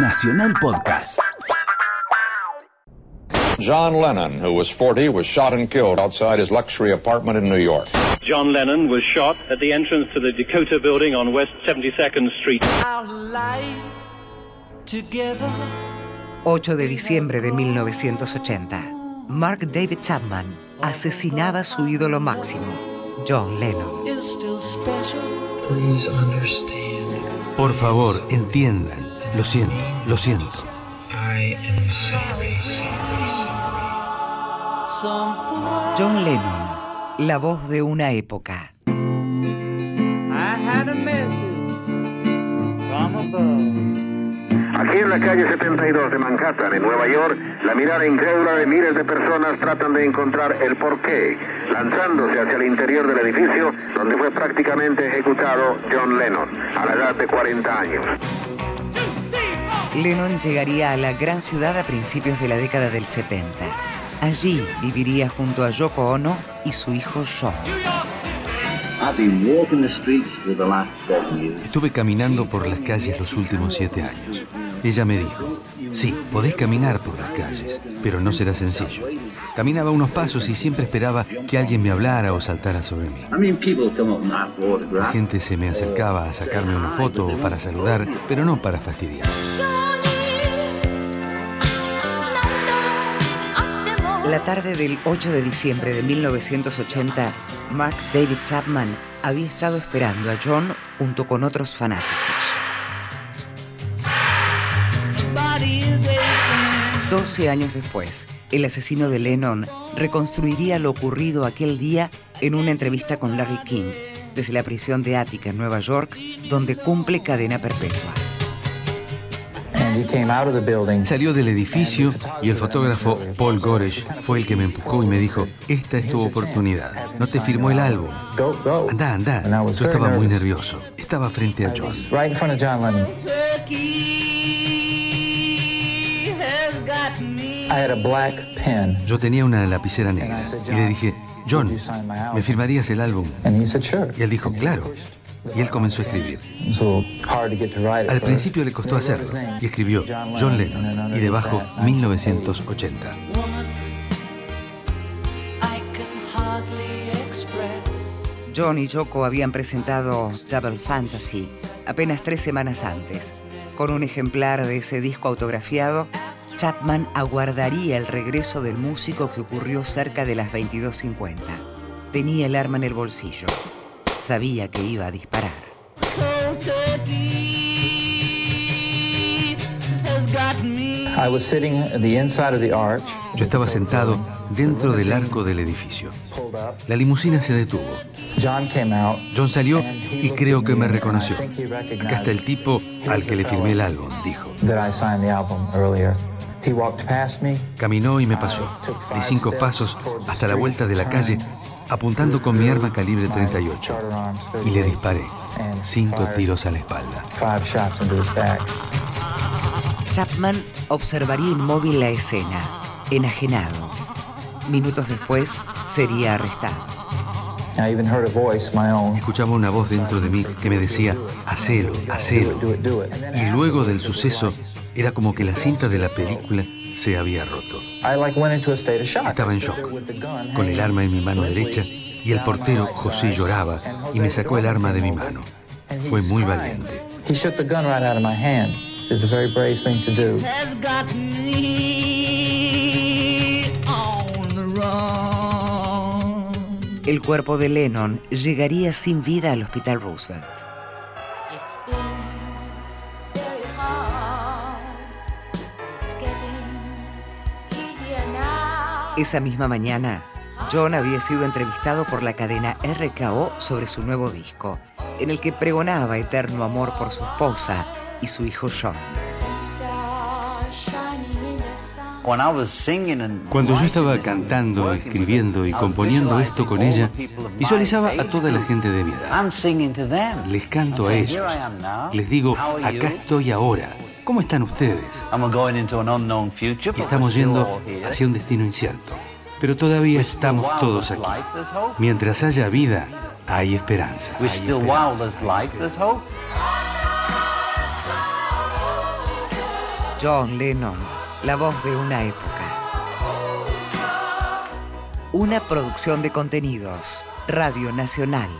Nacional Podcast. John Lennon, who was 40, was shot and killed outside his luxury apartment in New York. John Lennon was shot at the entrance to the Dakota building on West 72nd Street. 8 de diciembre de 1980. Mark David Chapman asesinaba a su ídolo máximo, John Lennon. Por favor, entiendan. Lo siento, lo siento. John Lennon, la voz de una época. Aquí en la calle 72 de Manhattan, en Nueva York, la mirada incrédula de miles de personas tratan de encontrar el porqué, lanzándose hacia el interior del edificio donde fue prácticamente ejecutado John Lennon, a la edad de 40 años. Lennon llegaría a la gran ciudad a principios de la década del 70. Allí viviría junto a Yoko Ono y su hijo John. Estuve caminando por las calles los últimos siete años. Ella me dijo, sí, podés caminar por las calles, pero no será sencillo. Caminaba unos pasos y siempre esperaba que alguien me hablara o saltara sobre mí. La gente se me acercaba a sacarme una foto o para saludar, pero no para fastidiar. La tarde del 8 de diciembre de 1980, Mark David Chapman había estado esperando a John junto con otros fanáticos. 12 años después, el asesino de Lennon reconstruiría lo ocurrido aquel día en una entrevista con Larry King desde la prisión de Attica en Nueva York, donde cumple cadena perpetua. Salió del edificio y el fotógrafo Paul Goresh fue el que me empujó y me dijo, esta es tu oportunidad. No te firmó el álbum. Anda, anda. Yo estaba muy nervioso. Estaba frente a John. Yo tenía una lapicera negra y le dije, John, ¿me firmarías el álbum? Y él dijo, claro. Y él comenzó a escribir. Al principio le costó hacerlo y escribió John Lennon y debajo 1980. John y Yoko habían presentado Double Fantasy apenas tres semanas antes. Con un ejemplar de ese disco autografiado, Chapman aguardaría el regreso del músico que ocurrió cerca de las 22.50. Tenía el arma en el bolsillo. Sabía que iba a disparar. Yo estaba sentado dentro del arco del edificio. La limusina se detuvo. John salió y creo que me reconoció. Acá está el tipo al que le firmé el álbum, dijo. Caminó y me pasó. Di cinco pasos hasta la vuelta de la calle, apuntando con mi arma calibre 38. Y le disparé. Cinco tiros a la espalda. Chapman observaría inmóvil la escena, enajenado. Minutos después sería arrestado. Escuchaba una voz dentro de mí que me decía, hacelo, hacelo. Y luego del suceso, era como que la cinta de la película se había roto. Estaba en shock, con el arma en mi mano derecha y el portero José lloraba y me sacó el arma de mi mano. Fue muy valiente. El cuerpo de Lennon llegaría sin vida al Hospital Roosevelt. Esa misma mañana, John había sido entrevistado por la cadena RKO sobre su nuevo disco, en el que pregonaba eterno amor por su esposa y su hijo John. Cuando yo estaba cantando, escribiendo y componiendo esto con ella, visualizaba a toda la gente de mi edad. Les canto a ellos. Les digo, acá estoy ahora. ¿Cómo están ustedes? Y estamos yendo hacia un destino incierto. Pero todavía estamos todos aquí. Mientras haya vida, hay esperanza. Hay esperanza. John Lennon, la voz de una época. Una producción de contenidos. Radio Nacional.